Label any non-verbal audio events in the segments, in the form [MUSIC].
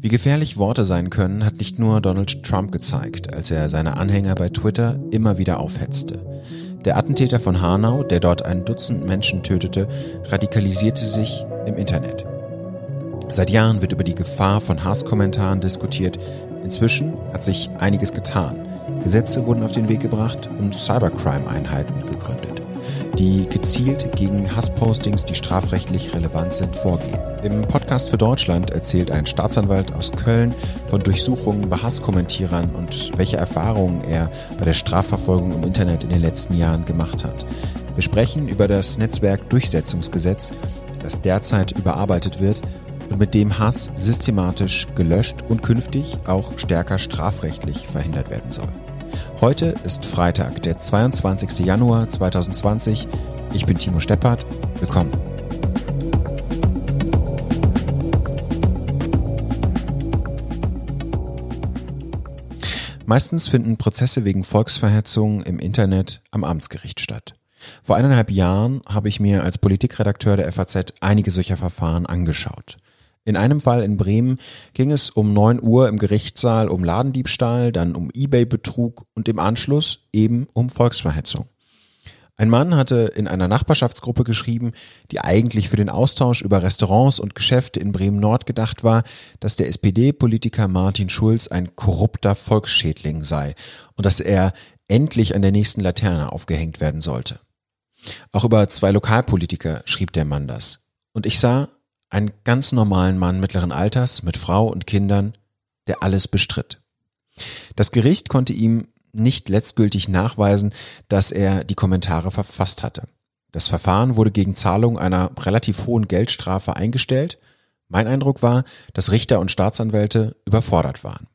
Wie gefährlich Worte sein können, hat nicht nur Donald Trump gezeigt, als er seine Anhänger bei Twitter immer wieder aufhetzte. Der Attentäter von Hanau, der dort ein Dutzend Menschen tötete, radikalisierte sich im Internet. Seit Jahren wird über die Gefahr von Hasskommentaren diskutiert. Inzwischen hat sich einiges getan. Gesetze wurden auf den Weg gebracht und Cybercrime-Einheiten gegründet die gezielt gegen Hasspostings, die strafrechtlich relevant sind, vorgehen. Im Podcast für Deutschland erzählt ein Staatsanwalt aus Köln von Durchsuchungen bei Hasskommentierern und welche Erfahrungen er bei der Strafverfolgung im Internet in den letzten Jahren gemacht hat. Wir sprechen über das Netzwerkdurchsetzungsgesetz, das derzeit überarbeitet wird und mit dem Hass systematisch gelöscht und künftig auch stärker strafrechtlich verhindert werden soll. Heute ist Freitag, der 22. Januar 2020. Ich bin Timo Steppert. Willkommen. Meistens finden Prozesse wegen Volksverhetzung im Internet am Amtsgericht statt. Vor eineinhalb Jahren habe ich mir als Politikredakteur der FAZ einige solcher Verfahren angeschaut. In einem Fall in Bremen ging es um 9 Uhr im Gerichtssaal um Ladendiebstahl, dann um Ebay-Betrug und im Anschluss eben um Volksverhetzung. Ein Mann hatte in einer Nachbarschaftsgruppe geschrieben, die eigentlich für den Austausch über Restaurants und Geschäfte in Bremen Nord gedacht war, dass der SPD-Politiker Martin Schulz ein korrupter Volksschädling sei und dass er endlich an der nächsten Laterne aufgehängt werden sollte. Auch über zwei Lokalpolitiker schrieb der Mann das. Und ich sah, einen ganz normalen Mann mittleren Alters mit Frau und Kindern, der alles bestritt. Das Gericht konnte ihm nicht letztgültig nachweisen, dass er die Kommentare verfasst hatte. Das Verfahren wurde gegen Zahlung einer relativ hohen Geldstrafe eingestellt. Mein Eindruck war, dass Richter und Staatsanwälte überfordert waren.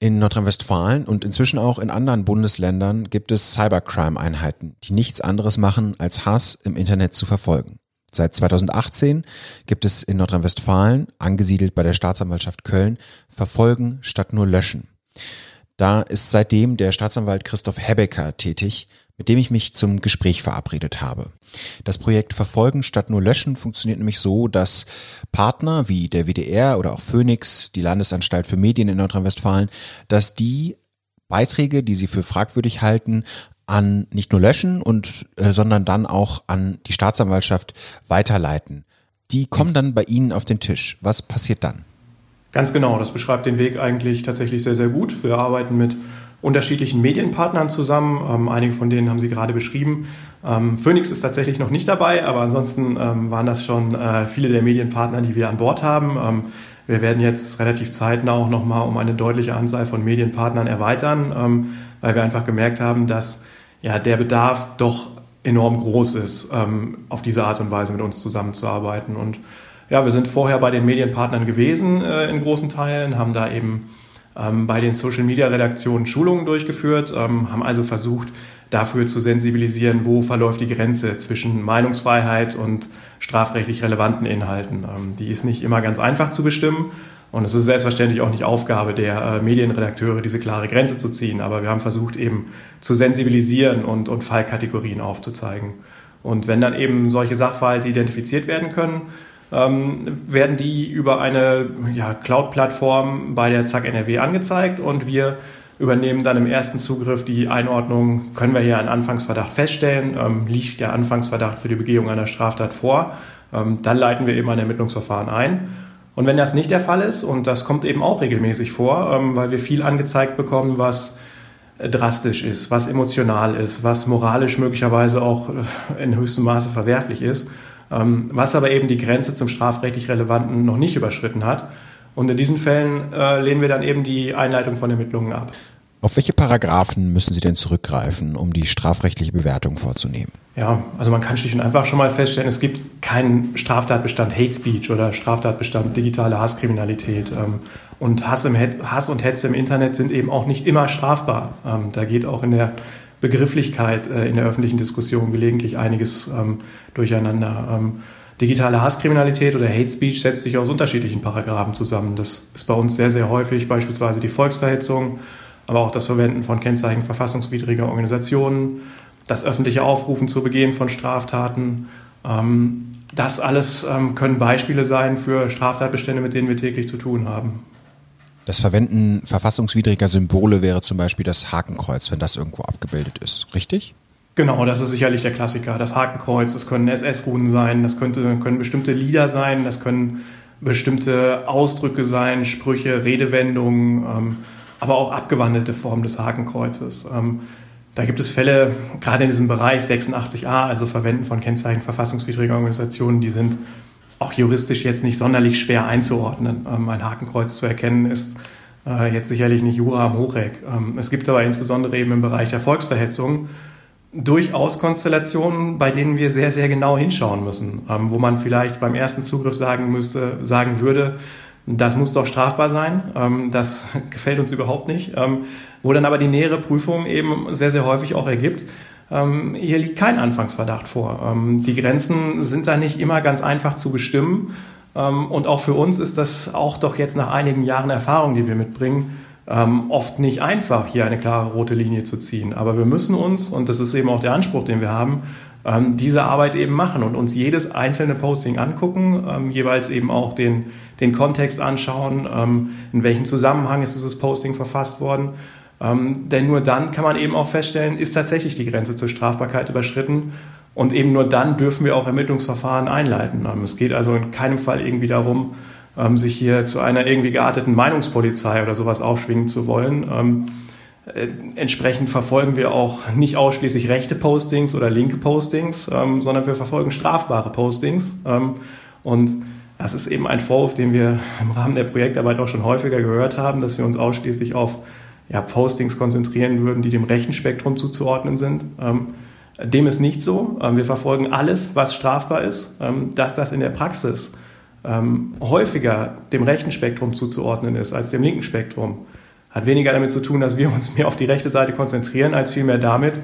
In Nordrhein-Westfalen und inzwischen auch in anderen Bundesländern gibt es Cybercrime-Einheiten, die nichts anderes machen, als Hass im Internet zu verfolgen. Seit 2018 gibt es in Nordrhein-Westfalen, angesiedelt bei der Staatsanwaltschaft Köln, Verfolgen statt nur Löschen. Da ist seitdem der Staatsanwalt Christoph Hebecker tätig, mit dem ich mich zum Gespräch verabredet habe. Das Projekt Verfolgen statt nur Löschen funktioniert nämlich so, dass Partner wie der WDR oder auch Phoenix, die Landesanstalt für Medien in Nordrhein-Westfalen, dass die Beiträge, die sie für fragwürdig halten, an nicht nur löschen und äh, sondern dann auch an die Staatsanwaltschaft weiterleiten. Die kommen dann bei Ihnen auf den Tisch. Was passiert dann? Ganz genau, das beschreibt den Weg eigentlich tatsächlich sehr, sehr gut. Wir arbeiten mit unterschiedlichen Medienpartnern zusammen. Ähm, einige von denen haben Sie gerade beschrieben. Ähm, Phoenix ist tatsächlich noch nicht dabei, aber ansonsten ähm, waren das schon äh, viele der Medienpartner, die wir an Bord haben. Wir werden jetzt relativ zeitnah auch nochmal um eine deutliche Anzahl von Medienpartnern erweitern, ähm, weil wir einfach gemerkt haben, dass ja, der Bedarf doch enorm groß ist, ähm, auf diese Art und Weise mit uns zusammenzuarbeiten. Und ja, wir sind vorher bei den Medienpartnern gewesen äh, in großen Teilen, haben da eben ähm, bei den Social-Media-Redaktionen Schulungen durchgeführt, ähm, haben also versucht, dafür zu sensibilisieren, wo verläuft die Grenze zwischen Meinungsfreiheit und strafrechtlich relevanten Inhalten. Ähm, die ist nicht immer ganz einfach zu bestimmen und es ist selbstverständlich auch nicht Aufgabe der äh, Medienredakteure, diese klare Grenze zu ziehen. Aber wir haben versucht, eben zu sensibilisieren und, und Fallkategorien aufzuzeigen. Und wenn dann eben solche Sachverhalte identifiziert werden können, ähm, werden die über eine ja, Cloud-Plattform bei der ZAK NRW angezeigt und wir übernehmen dann im ersten Zugriff die Einordnung, können wir hier einen Anfangsverdacht feststellen, ähm, liegt der Anfangsverdacht für die Begehung einer Straftat vor, ähm, dann leiten wir eben ein Ermittlungsverfahren ein. Und wenn das nicht der Fall ist, und das kommt eben auch regelmäßig vor, ähm, weil wir viel angezeigt bekommen, was drastisch ist, was emotional ist, was moralisch möglicherweise auch in höchstem Maße verwerflich ist, was aber eben die Grenze zum strafrechtlich Relevanten noch nicht überschritten hat. Und in diesen Fällen äh, lehnen wir dann eben die Einleitung von Ermittlungen ab. Auf welche Paragraphen müssen Sie denn zurückgreifen, um die strafrechtliche Bewertung vorzunehmen? Ja, also man kann schlicht und einfach schon mal feststellen, es gibt keinen Straftatbestand Hate Speech oder Straftatbestand digitale Hasskriminalität. Ähm, und Hass, im Hass und Hetze im Internet sind eben auch nicht immer strafbar. Ähm, da geht auch in der Begrifflichkeit äh, in der öffentlichen Diskussion gelegentlich einiges ähm, durcheinander. Digitale Hasskriminalität oder Hate Speech setzt sich aus unterschiedlichen Paragraphen zusammen. Das ist bei uns sehr, sehr häufig beispielsweise die Volksverhetzung, aber auch das Verwenden von Kennzeichen verfassungswidriger Organisationen, das öffentliche Aufrufen zu Begehen von Straftaten, ähm, das alles ähm, können Beispiele sein für Straftatbestände, mit denen wir täglich zu tun haben. Das Verwenden verfassungswidriger Symbole wäre zum Beispiel das Hakenkreuz, wenn das irgendwo abgebildet ist, richtig? Genau, das ist sicherlich der Klassiker. Das Hakenkreuz, das können SS-Runen sein, das könnte, können bestimmte Lieder sein, das können bestimmte Ausdrücke sein, Sprüche, Redewendungen, ähm, aber auch abgewandelte Formen des Hakenkreuzes. Ähm, da gibt es Fälle, gerade in diesem Bereich 86a, also Verwenden von Kennzeichen verfassungswidriger Organisationen, die sind auch juristisch jetzt nicht sonderlich schwer einzuordnen. Ähm, ein Hakenkreuz zu erkennen ist äh, jetzt sicherlich nicht Jura am Hochreck. Ähm, es gibt aber insbesondere eben im Bereich der Volksverhetzung durchaus Konstellationen, bei denen wir sehr, sehr genau hinschauen müssen, ähm, wo man vielleicht beim ersten Zugriff sagen müsste, sagen würde, das muss doch strafbar sein, ähm, das [LAUGHS] gefällt uns überhaupt nicht, ähm, wo dann aber die nähere Prüfung eben sehr, sehr häufig auch ergibt, ähm, hier liegt kein Anfangsverdacht vor. Ähm, die Grenzen sind da nicht immer ganz einfach zu bestimmen. Ähm, und auch für uns ist das auch doch jetzt nach einigen Jahren Erfahrung, die wir mitbringen, ähm, oft nicht einfach, hier eine klare rote Linie zu ziehen. Aber wir müssen uns, und das ist eben auch der Anspruch, den wir haben, ähm, diese Arbeit eben machen und uns jedes einzelne Posting angucken, ähm, jeweils eben auch den, den Kontext anschauen, in welchem Zusammenhang ist dieses Posting verfasst worden ähm, denn nur dann kann man eben auch feststellen, ist tatsächlich die Grenze zur Strafbarkeit überschritten. Und eben nur dann dürfen wir auch Ermittlungsverfahren einleiten. Ähm, es geht also in keinem Fall irgendwie darum, ähm, sich hier zu einer irgendwie gearteten Meinungspolizei oder sowas aufschwingen zu wollen. Ähm, äh, entsprechend verfolgen wir auch nicht ausschließlich rechte Postings oder linke Postings, ähm, sondern wir verfolgen strafbare Postings. Ähm, und das ist eben ein Vorwurf, den wir im Rahmen der Projektarbeit auch schon häufiger gehört haben, dass wir uns ausschließlich auf ja, Postings konzentrieren würden, die dem rechten Spektrum zuzuordnen sind. Ähm, dem ist nicht so. Ähm, wir verfolgen alles, was strafbar ist. Ähm, dass das in der Praxis häufiger dem rechten Spektrum zuzuordnen ist als dem linken Spektrum, hat weniger damit zu tun, dass wir uns mehr auf die rechte Seite konzentrieren, als vielmehr damit,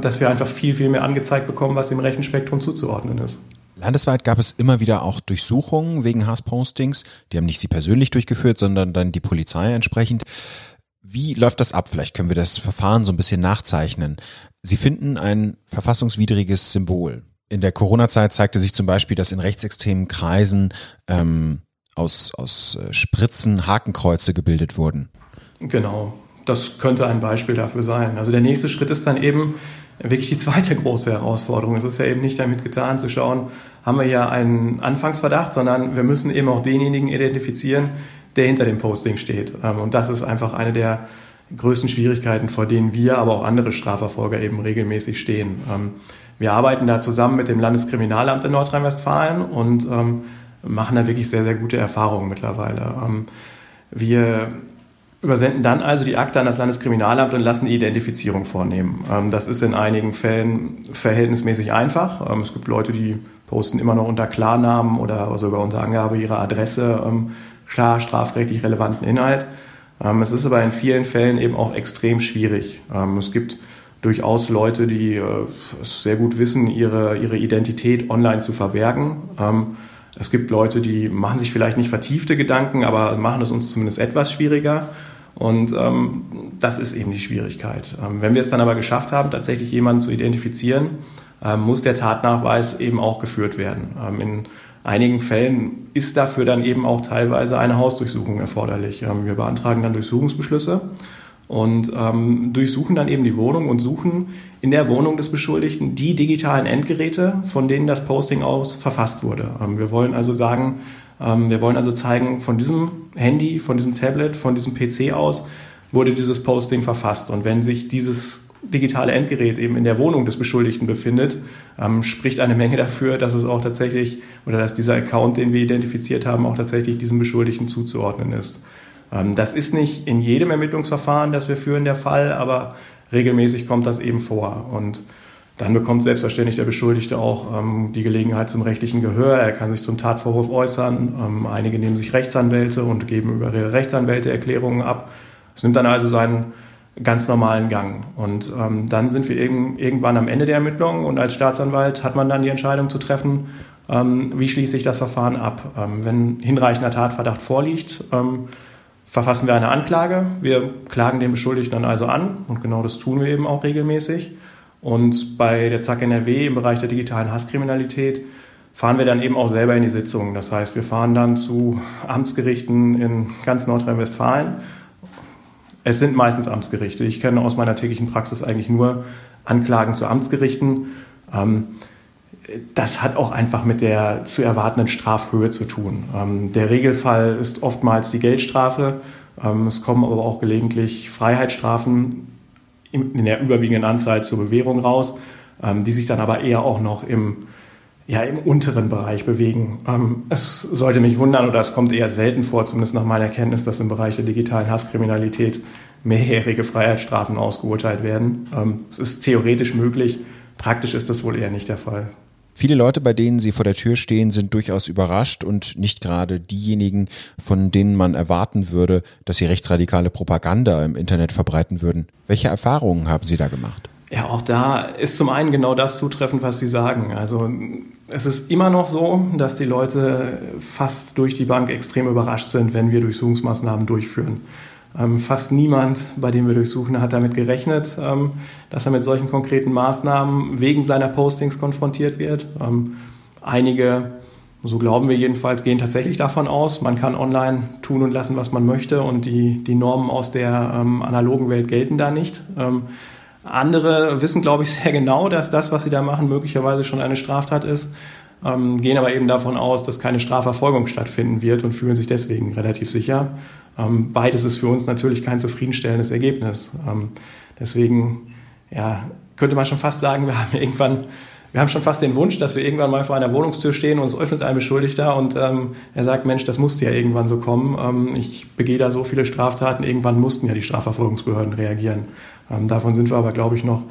dass wir einfach viel, viel mehr angezeigt bekommen, was dem rechten Spektrum zuzuordnen ist. Landesweit gab es immer wieder auch Durchsuchungen wegen Hasspostings. Die haben nicht Sie persönlich durchgeführt, sondern dann die Polizei entsprechend. Wie läuft das ab? Vielleicht können wir das Verfahren so ein bisschen nachzeichnen. Sie finden ein verfassungswidriges Symbol. In der Corona-Zeit zeigte sich zum Beispiel, dass in rechtsextremen Kreisen ähm, aus, aus äh, Spritzen Hakenkreuze gebildet wurden. Genau, das könnte ein Beispiel dafür sein. Also der nächste Schritt ist dann eben wirklich die zweite große Herausforderung. Es ist ja eben nicht damit getan zu schauen, haben wir ja einen Anfangsverdacht, sondern wir müssen eben auch denjenigen identifizieren, der hinter dem Posting steht. Ähm, und das ist einfach eine der größten Schwierigkeiten, vor denen wir, aber auch andere Strafverfolger eben regelmäßig stehen. Ähm, wir arbeiten da zusammen mit dem Landeskriminalamt in Nordrhein-Westfalen und ähm, machen da wirklich sehr, sehr gute Erfahrungen mittlerweile. Wir übersenden dann also die Akte an das Landeskriminalamt und lassen die Identifizierung vornehmen. Das ist in einigen Fällen verhältnismäßig einfach. Es gibt Leute, die posten immer noch unter Klarnamen oder sogar unter Angabe ihrer Adresse klar strafrechtlich relevanten Inhalt. Ähm, es ist aber in vielen Fällen eben auch extrem schwierig. Ähm, es gibt durchaus Leute, die äh, es sehr gut wissen, ihre, ihre Identität online zu verbergen. Ähm, es gibt Leute, die machen sich vielleicht nicht vertiefte Gedanken, aber machen es uns zumindest etwas schwieriger. Und ähm, das ist eben die Schwierigkeit. Ähm, wenn wir es dann aber geschafft haben, tatsächlich jemanden zu identifizieren, ähm, muss der Tatnachweis eben auch geführt werden. In einigen Fällen ist dafür dann eben auch teilweise eine Hausdurchsuchung erforderlich. Ähm, wir beantragen dann Durchsuchungsbeschlüsse und ähm, durchsuchen dann eben die Wohnung und suchen in der Wohnung des Beschuldigten die digitalen Endgeräte, von denen das Posting aus verfasst wurde. Ähm, wir wollen also sagen, ähm, wir wollen also zeigen, von diesem Handy, von diesem Tablet, von diesem PC aus wurde dieses Posting verfasst. Und wenn sich dieses digitale Endgerät eben in der Wohnung des Beschuldigten befindet, ähm, spricht eine Menge dafür, dass es auch tatsächlich oder dass dieser Account, den wir identifiziert haben, auch tatsächlich diesem Beschuldigten zuzuordnen ist. Ähm, das ist nicht in jedem Ermittlungsverfahren, das wir führen, der Fall, aber regelmäßig kommt das eben vor. Und dann bekommt selbstverständlich der Beschuldigte auch ähm, die Gelegenheit zum rechtlichen Gehör. Er kann sich zum Tatvorwurf äußern. Ähm, einige nehmen sich Rechtsanwälte und geben über ihre Rechtsanwälte Erklärungen ab. Es nimmt dann also seinen ganz normalen Gang. Und ähm, dann sind wir irg irgendwann am Ende der Ermittlungen und als Staatsanwalt hat man dann die Entscheidung zu treffen, ähm, wie schließe ich das Verfahren ab. Ähm, wenn hinreichender Tatverdacht vorliegt, ähm, verfassen wir eine Anklage. Wir klagen den Beschuldigten dann also an und genau das tun wir eben auch regelmäßig. Und bei der ZAK NRW im Bereich der digitalen Hasskriminalität fahren wir dann eben auch selber in die Sitzungen. Das heißt, wir fahren dann zu Amtsgerichten in ganz Nordrhein-Westfalen. Es sind meistens Amtsgerichte. Ich kenne aus meiner täglichen Praxis eigentlich nur Anklagen zu Amtsgerichten. Ähm, das hat auch einfach mit der zu erwartenden Strafhöhe zu tun. Ähm, der Regelfall ist oftmals die Geldstrafe. Ähm, es kommen aber auch gelegentlich Freiheitsstrafen in der überwiegenden Anzahl zur Bewährung raus, die sich dann aber eher auch noch im ja, im unteren Bereich bewegen. Ähm, es sollte mich wundern oder es kommt eher selten vor, zumindest nach meiner Kenntnis, dass im Bereich der digitalen Hasskriminalität mehrjährige Freiheitsstrafen ausgeurteilt werden. Ähm, es ist theoretisch möglich, praktisch ist das wohl eher nicht der Fall. Viele Leute, bei denen Sie vor der Tür stehen, sind durchaus überrascht und nicht gerade diejenigen, von denen man erwarten würde, dass sie rechtsradikale Propaganda im Internet verbreiten würden. Welche Erfahrungen haben Sie da gemacht? Ja, auch da ist zum einen genau das zutreffend, was Sie sagen. Also es ist immer noch so, dass die Leute fast durch die Bank extrem überrascht sind, wenn wir Durchsuchungsmaßnahmen durchführen. Ähm, fast niemand, bei dem wir durchsuchen, hat damit gerechnet, ähm, dass er mit solchen konkreten Maßnahmen wegen seiner Postings konfrontiert wird. Ähm, einige, so glauben wir jedenfalls, gehen tatsächlich davon aus, man kann online tun und lassen, was man möchte und die, die Normen aus der analogen Welt gelten da nicht. Andere wissen, glaube ich, sehr genau, dass das, was sie da machen, möglicherweise schon eine Straftat ist, ähm, gehen aber eben davon aus, dass keine Strafverfolgung stattfinden wird und fühlen sich deswegen relativ sicher. Ähm, beides ist für uns natürlich kein zufriedenstellendes Ergebnis. Ähm, deswegen ja, könnte man schon fast sagen, wir haben irgendwann wir haben schon fast den Wunsch, dass wir irgendwann mal vor einer Wohnungstür stehen und es öffnet ein Beschuldigter und ähm, er sagt, Mensch, das musste ja irgendwann so kommen. Ähm, ich begehe da so viele Straftaten, irgendwann mussten ja die Strafverfolgungsbehörden reagieren. Ähm, davon sind wir aber, glaube ich, noch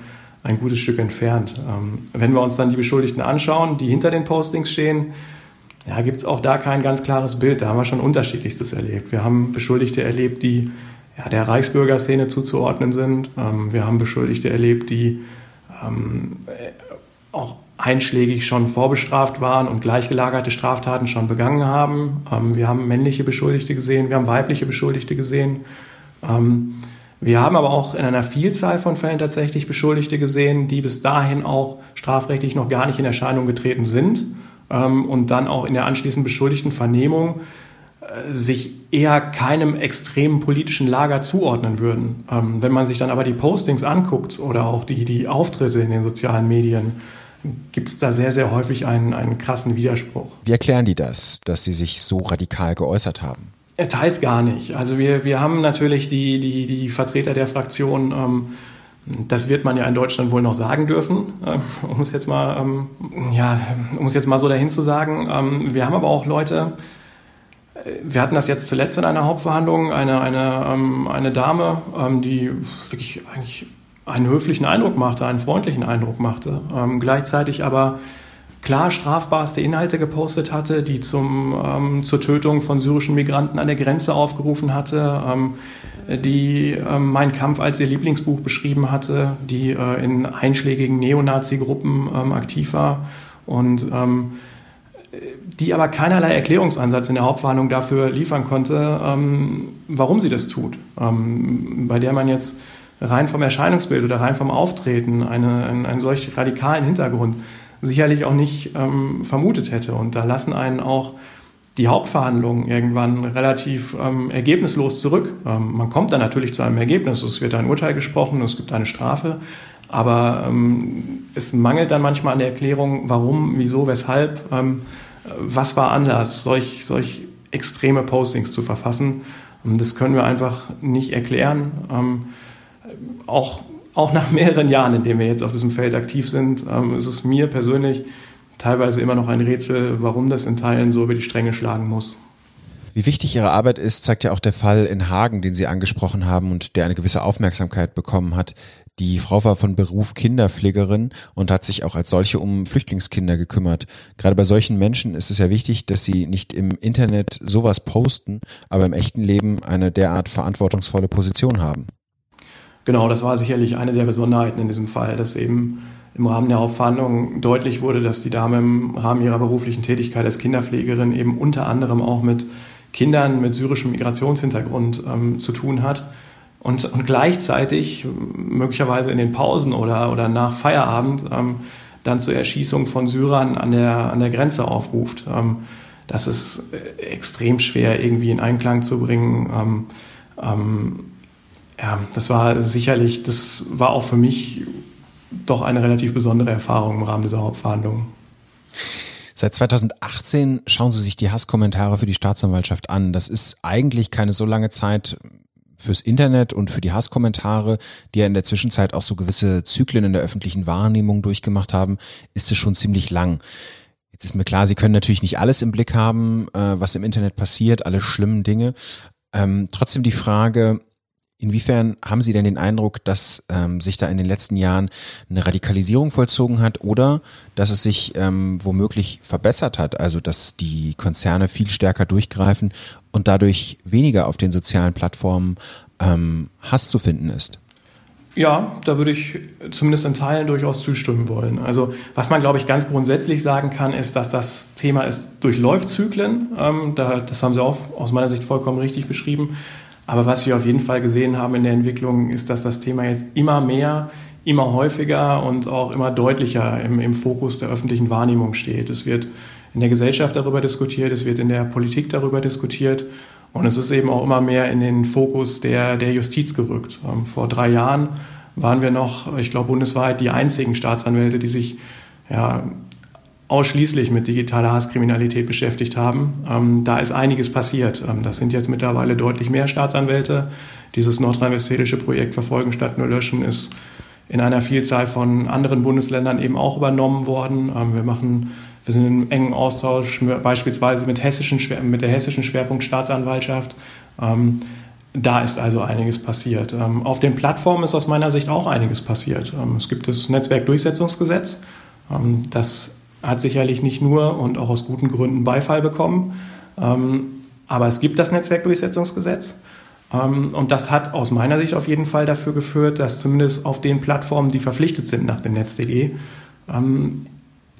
ein gutes Stück entfernt. Ähm, wenn wir uns dann die Beschuldigten anschauen, die hinter den Postings stehen, ja, gibt es auch da kein ganz klares Bild. Da haben wir schon unterschiedlichstes erlebt. Wir haben Beschuldigte erlebt, die ja, der Reichsbürgerszene zuzuordnen sind. Ähm, wir haben Beschuldigte erlebt, die ähm, auch einschlägig schon vorbestraft waren und gleichgelagerte Straftaten schon begangen haben. Ähm, wir haben männliche Beschuldigte gesehen, wir haben weibliche Beschuldigte gesehen. Wir haben aber auch in einer Vielzahl von Fällen tatsächlich Beschuldigte gesehen, die bis dahin auch strafrechtlich noch gar nicht in Erscheinung getreten sind ähm, und dann auch in der anschließenden beschuldigten Vernehmung äh, sich eher keinem extremen politischen Lager zuordnen würden. Ähm, wenn man sich dann aber die Postings anguckt oder auch die, die Auftritte in den sozialen Medien, gibt es da sehr, sehr häufig einen, einen krassen Widerspruch. Wie erklären die das, dass sie sich so radikal geäußert haben? Teils gar nicht. Also wir, wir haben natürlich die, die, die Vertreter der Fraktion, ähm, das wird man ja in Deutschland wohl noch sagen dürfen, äh, um es jetzt mal, ähm, ja, um es jetzt mal so dahin zu sagen. Ähm, wir haben aber auch Leute, äh, wir hatten das jetzt zuletzt in einer Hauptverhandlung, eine, eine, ähm, eine Dame, ähm, die wirklich eigentlich einen höflichen Eindruck machte, einen freundlichen Eindruck machte, ähm, gleichzeitig aber klar strafbarste Inhalte gepostet hatte, die zum, ähm, zur Tötung von syrischen Migranten an der Grenze aufgerufen hatte, ähm, die ähm, Mein Kampf als ihr Lieblingsbuch beschrieben hatte, die äh, in einschlägigen Neonazi-Gruppen ähm, aktiv war. Und ähm, die aber keinerlei Erklärungsansatz in der Hauptverhandlung dafür liefern konnte, ähm, warum sie das tut, bei der man jetzt rein vom Erscheinungsbild oder rein vom Auftreten eine, einen, einen solch radikalen Hintergrund sicherlich auch nicht ähm, vermutet hätte. Und da lassen einen auch die Hauptverhandlungen irgendwann relativ ähm, ergebnislos zurück. Ähm, man kommt dann natürlich zu einem Ergebnis. Es wird ein Urteil gesprochen, es gibt eine Strafe. Aber ähm, es mangelt dann manchmal an der Erklärung, warum, wieso, weshalb, ähm, was war anders, solch, solch extreme Postings zu verfassen. Das können wir einfach nicht erklären. Ähm, auch, auch nach mehreren Jahren, in denen wir jetzt auf diesem Feld aktiv sind, ähm, ist es mir persönlich teilweise immer noch ein Rätsel, warum das in Teilen so über die Stränge schlagen muss. Wie wichtig Ihre Arbeit ist, zeigt ja auch der Fall in Hagen, den Sie angesprochen haben und der eine gewisse Aufmerksamkeit bekommen hat. Die Frau war von Beruf Kinderpflegerin und hat sich auch als solche um Flüchtlingskinder gekümmert. Gerade bei solchen Menschen ist es ja wichtig, dass sie nicht im Internet sowas posten, aber im echten Leben eine derart verantwortungsvolle Position haben. Genau, das war sicherlich eine der Besonderheiten in diesem Fall, dass eben im Rahmen der Aufverhandlung deutlich wurde, dass die Dame im Rahmen ihrer beruflichen Tätigkeit als Kinderpflegerin eben unter anderem auch mit Kindern mit syrischem Migrationshintergrund ähm, zu tun hat. Und, und gleichzeitig, möglicherweise in den Pausen oder, oder nach Feierabend, ähm, dann zur Erschießung von Syrern an der, an der Grenze aufruft. Ähm, das ist äh, extrem schwer irgendwie in Einklang zu bringen. Ähm, ähm, ja, das war sicherlich, das war auch für mich doch eine relativ besondere Erfahrung im Rahmen dieser Hauptverhandlungen. Seit 2018 schauen Sie sich die Hasskommentare für die Staatsanwaltschaft an. Das ist eigentlich keine so lange Zeit fürs Internet und für die Hasskommentare, die ja in der Zwischenzeit auch so gewisse Zyklen in der öffentlichen Wahrnehmung durchgemacht haben, ist es schon ziemlich lang. Jetzt ist mir klar, Sie können natürlich nicht alles im Blick haben, äh, was im Internet passiert, alle schlimmen Dinge. Ähm, trotzdem die Frage, Inwiefern haben Sie denn den Eindruck, dass ähm, sich da in den letzten Jahren eine Radikalisierung vollzogen hat oder dass es sich ähm, womöglich verbessert hat, also dass die Konzerne viel stärker durchgreifen und dadurch weniger auf den sozialen Plattformen ähm, Hass zu finden ist? Ja, da würde ich zumindest in Teilen durchaus zustimmen wollen. Also was man, glaube ich, ganz grundsätzlich sagen kann, ist, dass das Thema ist durchläuft Zyklen. Ähm, da, das haben Sie auch aus meiner Sicht vollkommen richtig beschrieben. Aber was wir auf jeden Fall gesehen haben in der Entwicklung, ist, dass das Thema jetzt immer mehr, immer häufiger und auch immer deutlicher im, im Fokus der öffentlichen Wahrnehmung steht. Es wird in der Gesellschaft darüber diskutiert, es wird in der Politik darüber diskutiert und es ist eben auch immer mehr in den Fokus der, der Justiz gerückt. Ähm, vor drei Jahren waren wir noch, ich glaube, bundesweit die einzigen Staatsanwälte, die sich ja, ausschließlich mit digitaler Hasskriminalität beschäftigt haben. Ähm, da ist einiges passiert. Ähm, das sind jetzt mittlerweile deutlich mehr Staatsanwälte. Dieses nordrhein-westfälische Projekt Verfolgen statt nur löschen ist in einer Vielzahl von anderen Bundesländern eben auch übernommen worden. Ähm, wir machen wir sind im engen Austausch beispielsweise mit, hessischen, mit der hessischen Schwerpunkt Staatsanwaltschaft. Ähm, da ist also einiges passiert. Ähm, auf den Plattformen ist aus meiner Sicht auch einiges passiert. Ähm, es gibt das Netzwerkdurchsetzungsgesetz. Das hat sicherlich nicht nur und auch aus guten Gründen Beifall bekommen. Ähm, aber es gibt das Netzwerkdurchsetzungsgesetz. Ähm, und das hat aus meiner Sicht auf jeden Fall dafür geführt, dass zumindest auf den Plattformen, die verpflichtet sind nach dem Netz.de, ähm,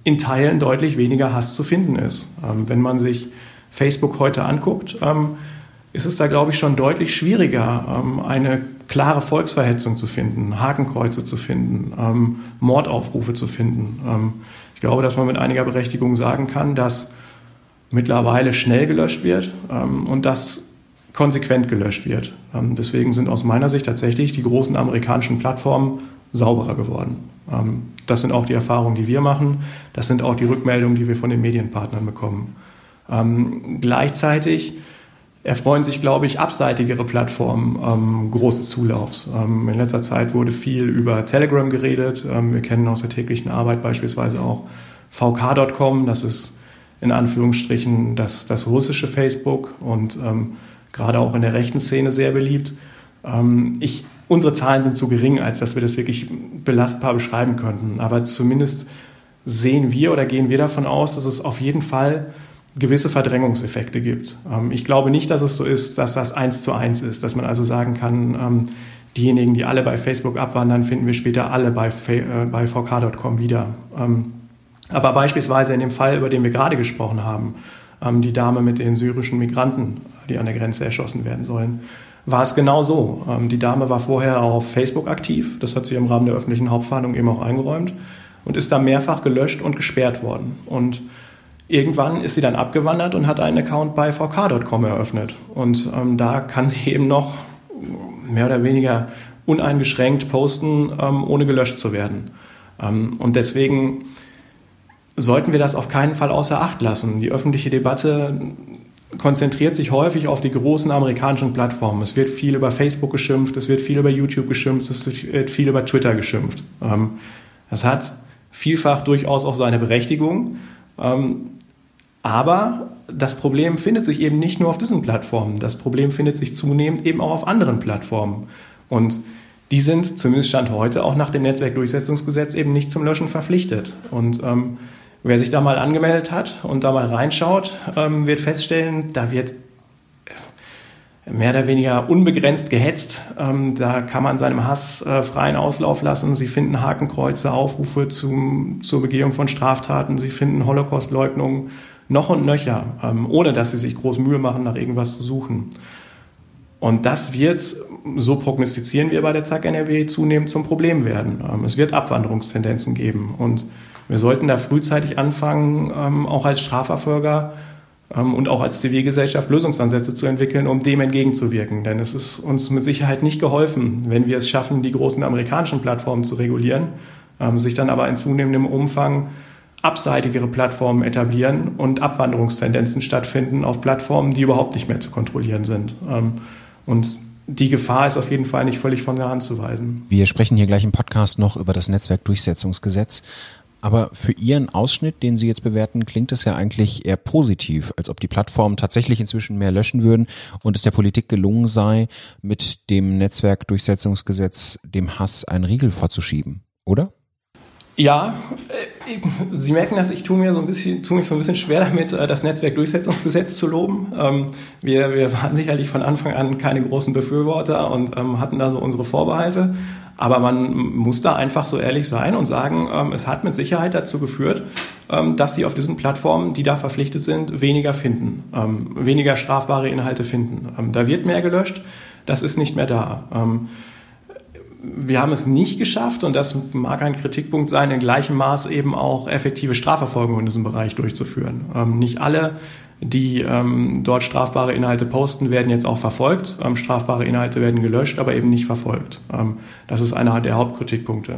in Teilen deutlich weniger Hass zu finden ist. Wenn man sich Facebook heute anguckt, ist es da, glaube ich, schon deutlich schwieriger, eine klare Volksverhetzung zu finden, Hakenkreuze zu finden, Mordaufrufe zu finden glaube, dass man mit einiger Berechtigung sagen kann, dass mittlerweile schnell gelöscht wird ähm, und dass konsequent gelöscht wird. Ähm, deswegen sind aus meiner Sicht tatsächlich die großen amerikanischen Plattformen sauberer geworden. Ähm, das sind auch die Erfahrungen, die wir machen. Das sind auch die Rückmeldungen, die wir von den Medienpartnern bekommen. Ähm, gleichzeitig erfreuen sich, glaube ich, abseitigere Plattformen ähm, großes Zulaufs. Ähm, in letzter Zeit wurde viel über Telegram geredet. Ähm, wir kennen aus der täglichen Arbeit beispielsweise auch vk.com. Das ist in Anführungsstrichen das, das russische Facebook und ähm, gerade auch in der rechten Szene sehr beliebt. Ähm, ich, unsere Zahlen sind zu gering, als dass wir das wirklich belastbar beschreiben könnten. Aber zumindest sehen wir oder gehen wir davon aus, dass es auf jeden Fall gewisse Verdrängungseffekte gibt. Ähm, ich glaube nicht, dass es so ist, dass das eins zu eins ist, dass man also sagen kann, ähm, diejenigen, die alle bei Facebook abwandern, finden wir später alle bei, äh, bei vk.com wieder. Ähm, aber beispielsweise in dem Fall, über den wir gerade gesprochen haben, die Dame mit den syrischen Migranten, die an der Grenze erschossen werden sollen, war es genau so. Die Dame war vorher auf Facebook aktiv, das hat sie im Rahmen der öffentlichen Hauptverhandlung eben auch eingeräumt und ist da mehrfach gelöscht und gesperrt worden. Und Irgendwann ist sie dann abgewandert und hat einen Account bei vk.com eröffnet. Und ähm, da kann sie eben noch mehr oder weniger uneingeschränkt posten, ähm, ohne gelöscht zu werden. Ähm, und deswegen sollten wir das auf keinen Fall außer Acht lassen. Die öffentliche Debatte konzentriert sich häufig auf die großen amerikanischen Plattformen. Es wird viel über Facebook geschimpft, es wird viel über YouTube geschimpft, es wird viel über Twitter geschimpft. Ähm, das hat vielfach durchaus auch seine Berechtigung. Ähm, aber das Problem findet sich eben nicht nur auf diesen Plattformen. Das Problem findet sich zunehmend eben auch auf anderen Plattformen. Und die sind zumindest Stand heute auch nach dem Netzwerkdurchsetzungsgesetz eben nicht zum Löschen verpflichtet. Und ähm, wer sich da mal angemeldet hat und da mal reinschaut, ähm, wird feststellen, da wird mehr oder weniger unbegrenzt gehetzt. Ähm, da kann man seinem Hass äh, freien Auslauf lassen. Sie finden Hakenkreuze, Aufrufe zum, zur Begehung von Straftaten. Sie finden Holocaustleugnungen noch und nöcher, ähm, ohne dass sie sich groß Mühe machen, nach irgendwas zu suchen. Und das wird, so prognostizieren wir bei der ZAK NRW, zunehmend zum Problem werden. Ähm, es wird Abwanderungstendenzen geben. Und wir sollten da frühzeitig anfangen, ähm, auch als Strafverfolger und auch als Zivilgesellschaft Lösungsansätze zu entwickeln, um dem entgegenzuwirken. Denn es ist uns mit Sicherheit nicht geholfen, wenn wir es schaffen, die großen amerikanischen Plattformen zu regulieren, ähm, sich dann aber in zunehmendem Umfang abseitigere Plattformen etablieren und Abwanderungstendenzen stattfinden auf Plattformen, die überhaupt nicht mehr zu kontrollieren sind. Ähm, und die Gefahr ist auf jeden Fall nicht völlig von der Hand zu weisen. Wir sprechen hier gleich im Podcast noch über das Netzwerkdurchsetzungsgesetz. Aber für Ihren Ausschnitt, den Sie jetzt bewerten, klingt es ja eigentlich eher positiv, als ob die Plattformen tatsächlich inzwischen mehr löschen würden und es der Politik gelungen sei, mit dem Netzwerkdurchsetzungsgesetz dem Hass einen Riegel vorzuschieben, oder? Ja, Sie merken dass ich tue mir so ein bisschen, tue mich so ein bisschen schwer damit, äh, das Netzwerkdurchsetzungsgesetz zu loben. Ähm, wir, wir waren sicherlich von Anfang an keine großen Befürworter und ähm, hatten da so unsere Vorbehalte. Aber man muss da einfach so ehrlich sein und sagen, ähm, es hat mit Sicherheit dazu geführt, dass Sie auf diesen Plattformen, die da verpflichtet sind, weniger finden, weniger strafbare Inhalte finden. Da wird mehr gelöscht, das ist nicht mehr da wir haben es nicht geschafft, und das mag ein Kritikpunkt sein, in gleichem Maß eben auch effektive Strafverfolgung in diesem Bereich durchzuführen. Ähm, nicht alle, die ähm, dort strafbare Inhalte posten, werden jetzt auch verfolgt. Ähm, strafbare Inhalte werden gelöscht, aber eben nicht verfolgt. Ähm, das ist einer der Hauptkritikpunkte.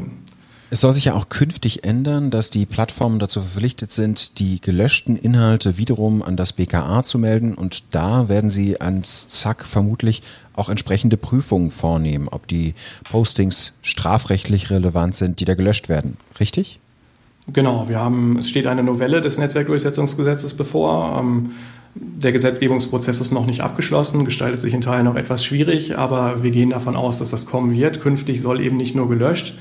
Es soll sich ja auch künftig ändern, dass die Plattformen dazu verpflichtet sind, die gelöschten Inhalte wiederum an das BKA zu melden und da werden sie ans Zack vermutlich auch entsprechende Prüfungen vornehmen, ob die Postings strafrechtlich relevant sind, die da gelöscht werden. Richtig? Genau, wir haben, es steht eine Novelle des Netzwerkdurchsetzungsgesetzes bevor. Ähm, der Gesetzgebungsprozess ist noch nicht abgeschlossen, gestaltet sich in Teilen noch etwas schwierig, aber wir gehen davon aus, dass das kommen wird. Künftig soll eben nicht nur gelöscht,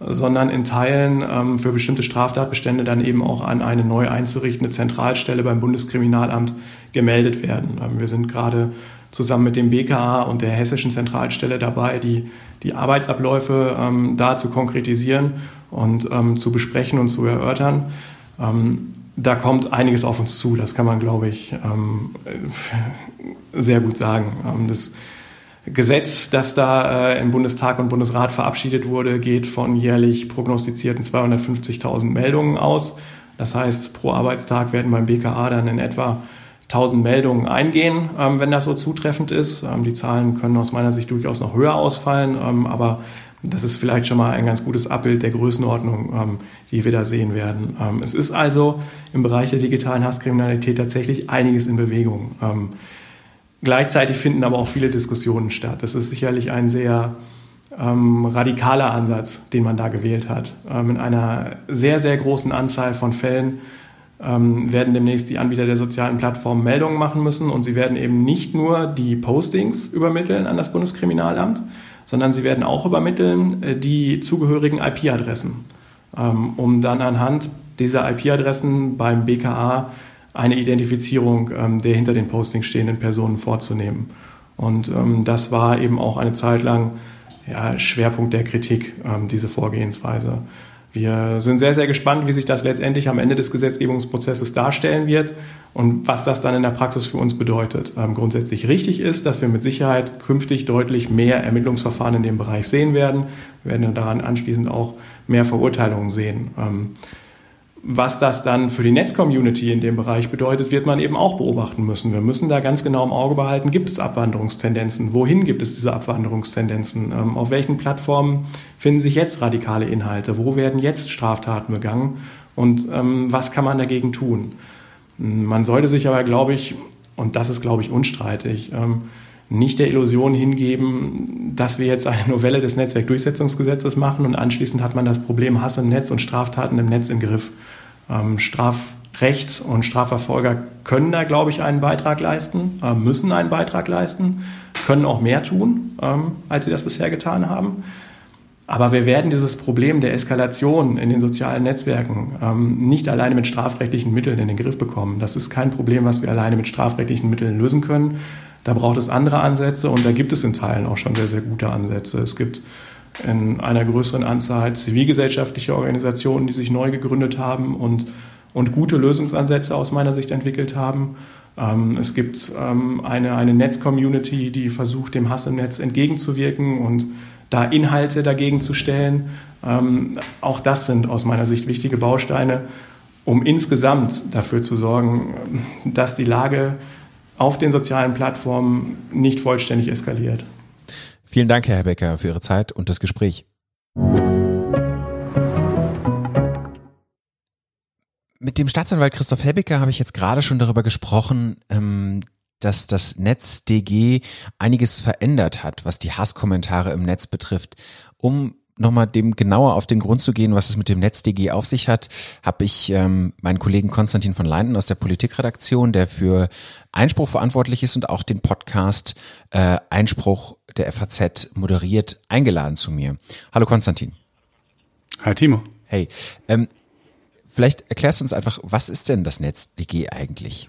sondern in Teilen ähm, für bestimmte Straftatbestände dann eben auch an eine neu einzurichtende Zentralstelle beim Bundeskriminalamt gemeldet werden. Ähm, wir sind gerade zusammen mit dem BKA und der hessischen Zentralstelle dabei, die, die Arbeitsabläufe ähm, da zu konkretisieren und ähm, zu besprechen und zu erörtern. Ähm, da kommt einiges auf uns zu, das kann man, glaube ich, ähm, [LAUGHS] sehr gut sagen. das Gesetz, das da äh, im Bundestag und Bundesrat verabschiedet wurde, geht von jährlich prognostizierten 250.000 Meldungen aus. Das heißt, pro Arbeitstag werden beim BKA dann in etwa 1000 Meldungen eingehen, ähm, wenn das so zutreffend ist. Ähm, die Zahlen können aus meiner Sicht durchaus noch höher ausfallen, ähm, aber das ist vielleicht schon mal ein ganz gutes Abbild der Größenordnung, ähm, die wir da sehen werden. Ähm, es ist also im Bereich der digitalen Hasskriminalität tatsächlich einiges in Bewegung. Gleichzeitig finden aber auch viele Diskussionen statt. Das ist sicherlich ein sehr ähm, radikaler Ansatz, den man da gewählt hat. Ähm, in einer sehr, sehr großen Anzahl von Fällen ähm, werden demnächst die Anbieter der sozialen Plattformen Meldungen machen müssen und sie werden eben nicht nur die Postings übermitteln an das Bundeskriminalamt, sondern sie werden auch übermitteln äh, die zugehörigen IP-Adressen, ähm, um dann anhand dieser IP-Adressen beim BKA eine Identifizierung ähm, der hinter den Postings stehenden Personen vorzunehmen. Und ähm, das war eben auch eine Zeit lang ja, Schwerpunkt der Kritik, ähm, diese Vorgehensweise. Wir sind sehr, sehr gespannt, wie sich das letztendlich am Ende des Gesetzgebungsprozesses darstellen wird und was das dann in der Praxis für uns bedeutet. Ähm, grundsätzlich richtig ist, dass wir mit Sicherheit künftig deutlich mehr Ermittlungsverfahren in dem Bereich sehen werden. Wir werden daran anschließend auch mehr Verurteilungen sehen. Ähm, was das dann für die Netzcommunity in dem Bereich bedeutet, wird man eben auch beobachten müssen. Wir müssen da ganz genau im Auge behalten, gibt es Abwanderungstendenzen? Wohin gibt es diese Abwanderungstendenzen? Ähm, auf welchen Plattformen finden sich jetzt radikale Inhalte? Wo werden jetzt Straftaten begangen? Und ähm, was kann man dagegen tun? Man sollte sich aber, glaube ich, und das ist, glaube ich, unstreitig, ähm, nicht der Illusion hingeben, dass wir jetzt eine Novelle des Netzwerkdurchsetzungsgesetzes machen und anschließend hat man das Problem Hass im Netz und Straftaten im Netz im Griff. Ähm, Strafrecht und Strafverfolger können da, glaube ich, einen Beitrag leisten, äh, müssen einen Beitrag leisten, können auch mehr tun, ähm, als sie das bisher getan haben. Aber wir werden dieses Problem der Eskalation in den sozialen Netzwerken ähm, nicht alleine mit strafrechtlichen Mitteln in den Griff bekommen. Das ist kein Problem, was wir alleine mit strafrechtlichen Mitteln lösen können. Da braucht es andere Ansätze und da gibt es in Teilen auch schon sehr, sehr gute Ansätze. Es gibt in einer größeren Anzahl zivilgesellschaftliche Organisationen, die sich neu gegründet haben und, und gute Lösungsansätze aus meiner Sicht entwickelt haben. Ähm, es gibt ähm, eine, eine Netz-Community, die versucht, dem Hass im Netz entgegenzuwirken und da Inhalte dagegen zu stellen. Ähm, auch das sind aus meiner Sicht wichtige Bausteine, um insgesamt dafür zu sorgen, dass die Lage auf den sozialen Plattformen nicht vollständig eskaliert. Vielen Dank, Herr Becker, für Ihre Zeit und das Gespräch. Mit dem Staatsanwalt Christoph Hebecker habe ich jetzt gerade schon darüber gesprochen, ähm, dass das NetzDG einiges verändert hat, was die Hasskommentare im Netz betrifft. Um nochmal dem genauer auf den Grund zu gehen, was es mit dem NetzDG auf sich hat, habe ich ähm, meinen Kollegen Konstantin von Leinden aus der Politikredaktion, der für Einspruch verantwortlich ist und auch den Podcast äh, Einspruch der FAZ moderiert, eingeladen zu mir. Hallo Konstantin. Hi Timo. Hey, ähm, vielleicht erklärst du uns einfach, was ist denn das NetzDG eigentlich?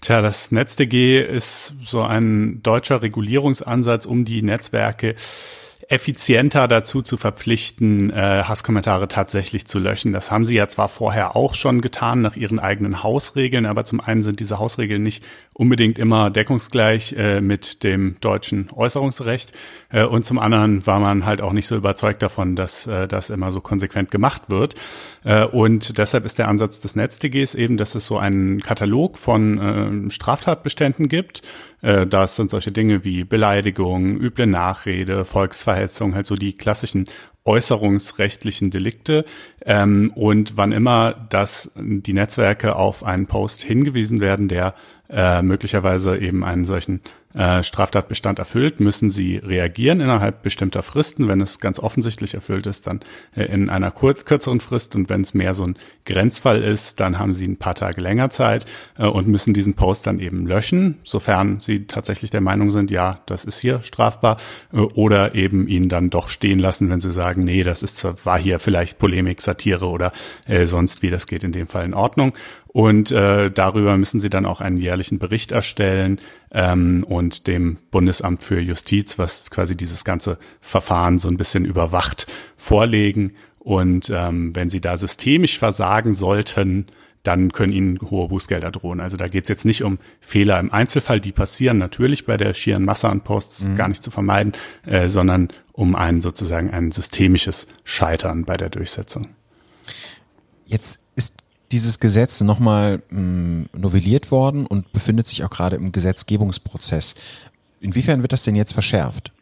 Tja, das NetzDG ist so ein deutscher Regulierungsansatz, um die Netzwerke effizienter dazu zu verpflichten, äh, Hasskommentare tatsächlich zu löschen. Das haben sie ja zwar vorher auch schon getan nach ihren eigenen Hausregeln, aber zum einen sind diese Hausregeln nicht unbedingt immer deckungsgleich äh, mit dem deutschen Äußerungsrecht äh, und zum anderen war man halt auch nicht so überzeugt davon, dass äh, das immer so konsequent gemacht wird. Äh, und deshalb ist der Ansatz des NetzDGs eben, dass es so einen Katalog von äh, Straftatbeständen gibt. Äh, das sind solche Dinge wie Beleidigung, üble Nachrede, Volksverhetzung, halt so die klassischen äußerungsrechtlichen Delikte. Ähm, und wann immer dass die Netzwerke auf einen Post hingewiesen werden, der äh, möglicherweise eben einen solchen äh, Straftatbestand erfüllt, müssen sie reagieren innerhalb bestimmter Fristen. Wenn es ganz offensichtlich erfüllt ist, dann äh, in einer kur kürzeren Frist. Und wenn es mehr so ein Grenzfall ist, dann haben sie ein paar Tage länger Zeit äh, und müssen diesen Post dann eben löschen, sofern sie tatsächlich der Meinung sind, ja, das ist hier strafbar, oder eben ihn dann doch stehen lassen, wenn sie sagen, nee, das ist zwar, war hier vielleicht Polemik, Satire oder äh, sonst wie, das geht in dem Fall in Ordnung. Und äh, darüber müssen sie dann auch einen jährlichen Bericht erstellen ähm, und dem Bundesamt für Justiz, was quasi dieses ganze Verfahren so ein bisschen überwacht, vorlegen. Und ähm, wenn sie da systemisch versagen sollten, dann können ihnen hohe Bußgelder drohen. Also da geht es jetzt nicht um Fehler im Einzelfall, die passieren natürlich bei der schieren Masse an Posts mhm. gar nicht zu vermeiden, äh, sondern um ein sozusagen ein systemisches Scheitern bei der Durchsetzung. Jetzt ist dieses Gesetz nochmal hm, novelliert worden und befindet sich auch gerade im Gesetzgebungsprozess. Inwiefern wird das denn jetzt verschärft?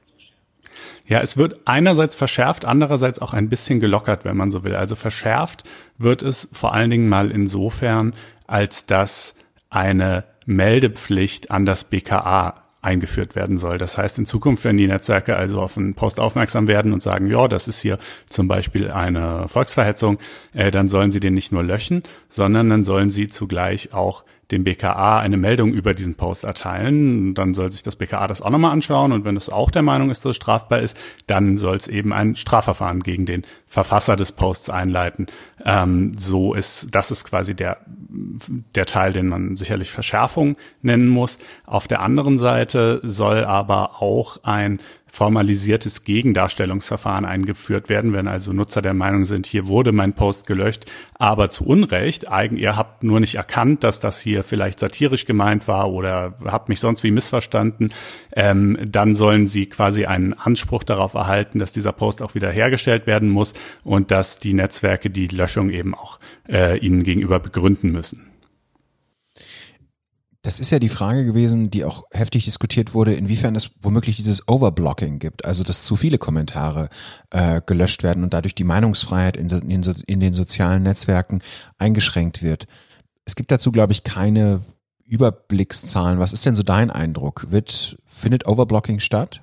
Ja, es wird einerseits verschärft, andererseits auch ein bisschen gelockert, wenn man so will. Also verschärft wird es vor allen Dingen mal insofern, als dass eine Meldepflicht an das BKA eingeführt werden soll. Das heißt, in Zukunft, wenn die Netzwerke also auf einen Post aufmerksam werden und sagen, ja, das ist hier zum Beispiel eine Volksverhetzung, äh, dann sollen sie den nicht nur löschen, sondern dann sollen sie zugleich auch dem BKA eine Meldung über diesen Post erteilen. Dann soll sich das BKA das auch nochmal anschauen und wenn es auch der Meinung ist, dass es strafbar ist, dann soll es eben ein Strafverfahren gegen den Verfasser des Posts einleiten. Ähm, so ist, das ist quasi der, der Teil, den man sicherlich Verschärfung nennen muss. Auf der anderen Seite soll aber auch ein formalisiertes Gegendarstellungsverfahren eingeführt werden, wenn also Nutzer der Meinung sind, hier wurde mein Post gelöscht, aber zu Unrecht, ihr habt nur nicht erkannt, dass das hier vielleicht satirisch gemeint war oder habt mich sonst wie missverstanden, ähm, dann sollen sie quasi einen Anspruch darauf erhalten, dass dieser Post auch wieder hergestellt werden muss und dass die Netzwerke die Löschung eben auch äh, ihnen gegenüber begründen müssen. Das ist ja die Frage gewesen, die auch heftig diskutiert wurde, inwiefern es womöglich dieses Overblocking gibt, also dass zu viele Kommentare äh, gelöscht werden und dadurch die Meinungsfreiheit in, in, in den sozialen Netzwerken eingeschränkt wird. Es gibt dazu, glaube ich, keine Überblickszahlen. Was ist denn so dein Eindruck? Wird, findet Overblocking statt?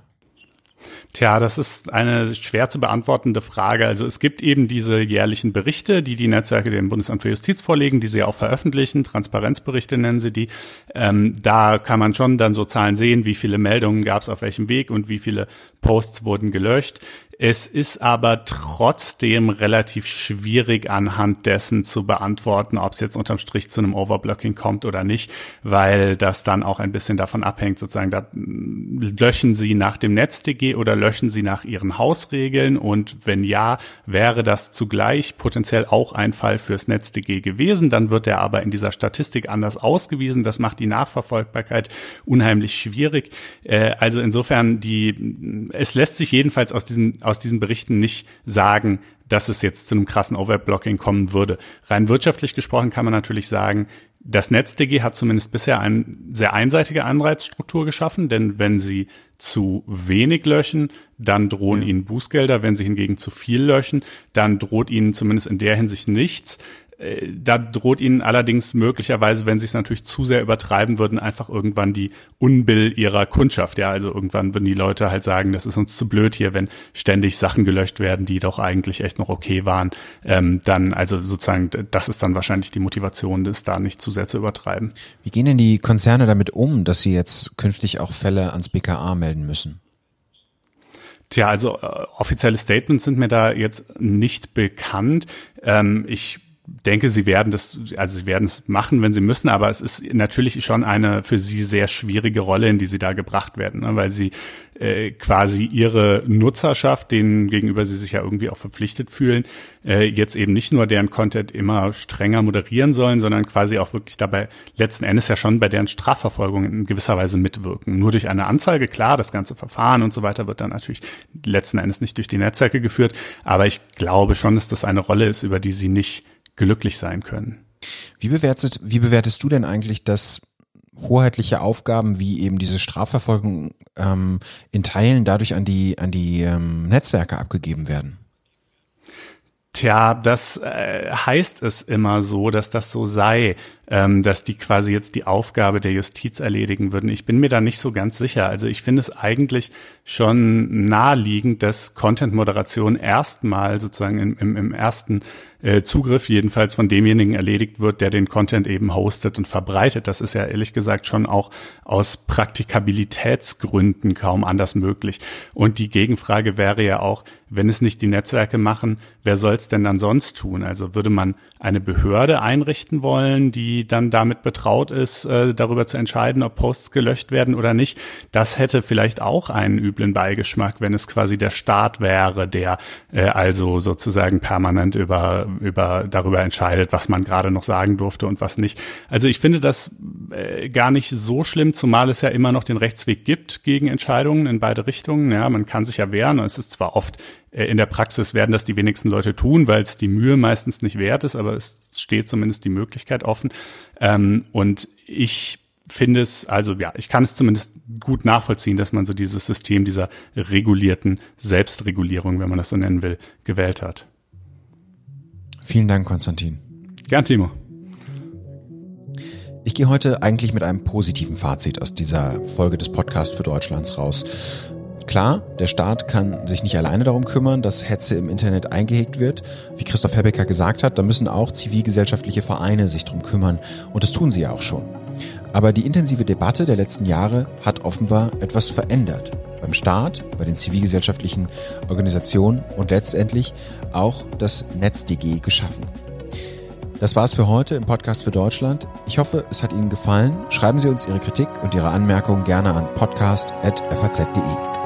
Tja, das ist eine schwer zu beantwortende Frage. Also es gibt eben diese jährlichen Berichte, die die Netzwerke dem Bundesamt für Justiz vorlegen, die sie auch veröffentlichen. Transparenzberichte nennen sie die. Ähm, da kann man schon dann so Zahlen sehen, wie viele Meldungen gab es auf welchem Weg und wie viele Posts wurden gelöscht. Es ist aber trotzdem relativ schwierig anhand dessen zu beantworten, ob es jetzt unterm Strich zu einem Overblocking kommt oder nicht, weil das dann auch ein bisschen davon abhängt, sozusagen, da löschen Sie nach dem NetzDG oder löschen Sie nach Ihren Hausregeln und wenn ja, wäre das zugleich potenziell auch ein Fall fürs NetzDG gewesen, dann wird er aber in dieser Statistik anders ausgewiesen. Das macht die Nachverfolgbarkeit unheimlich schwierig. Äh, also insofern die, es lässt sich jedenfalls aus diesen aus diesen Berichten nicht sagen, dass es jetzt zu einem krassen Overblocking kommen würde. Rein wirtschaftlich gesprochen kann man natürlich sagen, das NetzDG hat zumindest bisher eine sehr einseitige Anreizstruktur geschaffen, denn wenn sie zu wenig löschen, dann drohen ja. ihnen Bußgelder. Wenn sie hingegen zu viel löschen, dann droht ihnen zumindest in der Hinsicht nichts. Äh, da droht ihnen allerdings möglicherweise, wenn sie es natürlich zu sehr übertreiben würden, einfach irgendwann die Unbill ihrer Kundschaft. Ja, also irgendwann würden die Leute halt sagen, das ist uns zu blöd hier, wenn ständig Sachen gelöscht werden, die doch eigentlich echt noch okay waren. Ähm, dann, also sozusagen, das ist dann wahrscheinlich die Motivation, das da nicht zu sehr zu übertreiben. Wie gehen denn die Konzerne damit um, dass sie jetzt künftig auch Fälle ans BKA melden müssen? Tja, also äh, offizielle Statements sind mir da jetzt nicht bekannt. Ähm, ich denke, sie werden das, also sie werden es machen, wenn sie müssen, aber es ist natürlich schon eine für sie sehr schwierige Rolle, in die sie da gebracht werden, ne? weil sie äh, quasi ihre Nutzerschaft, denen gegenüber sie sich ja irgendwie auch verpflichtet fühlen, äh, jetzt eben nicht nur deren Content immer strenger moderieren sollen, sondern quasi auch wirklich dabei letzten Endes ja schon bei deren Strafverfolgung in gewisser Weise mitwirken. Nur durch eine Anzeige, klar, das ganze Verfahren und so weiter wird dann natürlich letzten Endes nicht durch die Netzwerke geführt, aber ich glaube schon, dass das eine Rolle ist, über die sie nicht glücklich sein können. Wie bewertest, wie bewertest du denn eigentlich, dass hoheitliche Aufgaben wie eben diese Strafverfolgung ähm, in Teilen dadurch an die an die ähm, Netzwerke abgegeben werden? Tja, das äh, heißt es immer so, dass das so sei, ähm, dass die quasi jetzt die Aufgabe der Justiz erledigen würden. Ich bin mir da nicht so ganz sicher. Also ich finde es eigentlich schon naheliegend, dass Content-Moderation erstmal sozusagen im, im, im ersten äh, Zugriff jedenfalls von demjenigen erledigt wird, der den Content eben hostet und verbreitet. Das ist ja ehrlich gesagt schon auch aus Praktikabilitätsgründen kaum anders möglich. Und die Gegenfrage wäre ja auch, wenn es nicht die Netzwerke machen, wer soll es denn dann sonst tun? Also würde man eine Behörde einrichten wollen, die dann damit betraut ist, äh, darüber zu entscheiden, ob Posts gelöscht werden oder nicht? Das hätte vielleicht auch einen üblen Beigeschmack, wenn es quasi der Staat wäre, der äh, also sozusagen permanent über über, darüber entscheidet, was man gerade noch sagen durfte und was nicht. Also ich finde das äh, gar nicht so schlimm, zumal es ja immer noch den Rechtsweg gibt gegen Entscheidungen in beide Richtungen. Ja, man kann sich ja wehren und es ist zwar oft äh, in der Praxis werden das die wenigsten Leute tun, weil es die Mühe meistens nicht wert ist, aber es steht zumindest die Möglichkeit offen. Ähm, und ich finde es, also ja, ich kann es zumindest gut nachvollziehen, dass man so dieses System dieser regulierten Selbstregulierung, wenn man das so nennen will, gewählt hat. Vielen Dank, Konstantin. Gern, Timo. Ich gehe heute eigentlich mit einem positiven Fazit aus dieser Folge des Podcasts für Deutschlands raus. Klar, der Staat kann sich nicht alleine darum kümmern, dass Hetze im Internet eingehegt wird. Wie Christoph Herbecker gesagt hat, da müssen auch zivilgesellschaftliche Vereine sich drum kümmern. Und das tun sie ja auch schon. Aber die intensive Debatte der letzten Jahre hat offenbar etwas verändert beim Staat, bei den zivilgesellschaftlichen Organisationen und letztendlich auch das NetzDG geschaffen. Das war's für heute im Podcast für Deutschland. Ich hoffe, es hat Ihnen gefallen. Schreiben Sie uns Ihre Kritik und Ihre Anmerkungen gerne an podcast.faz.de.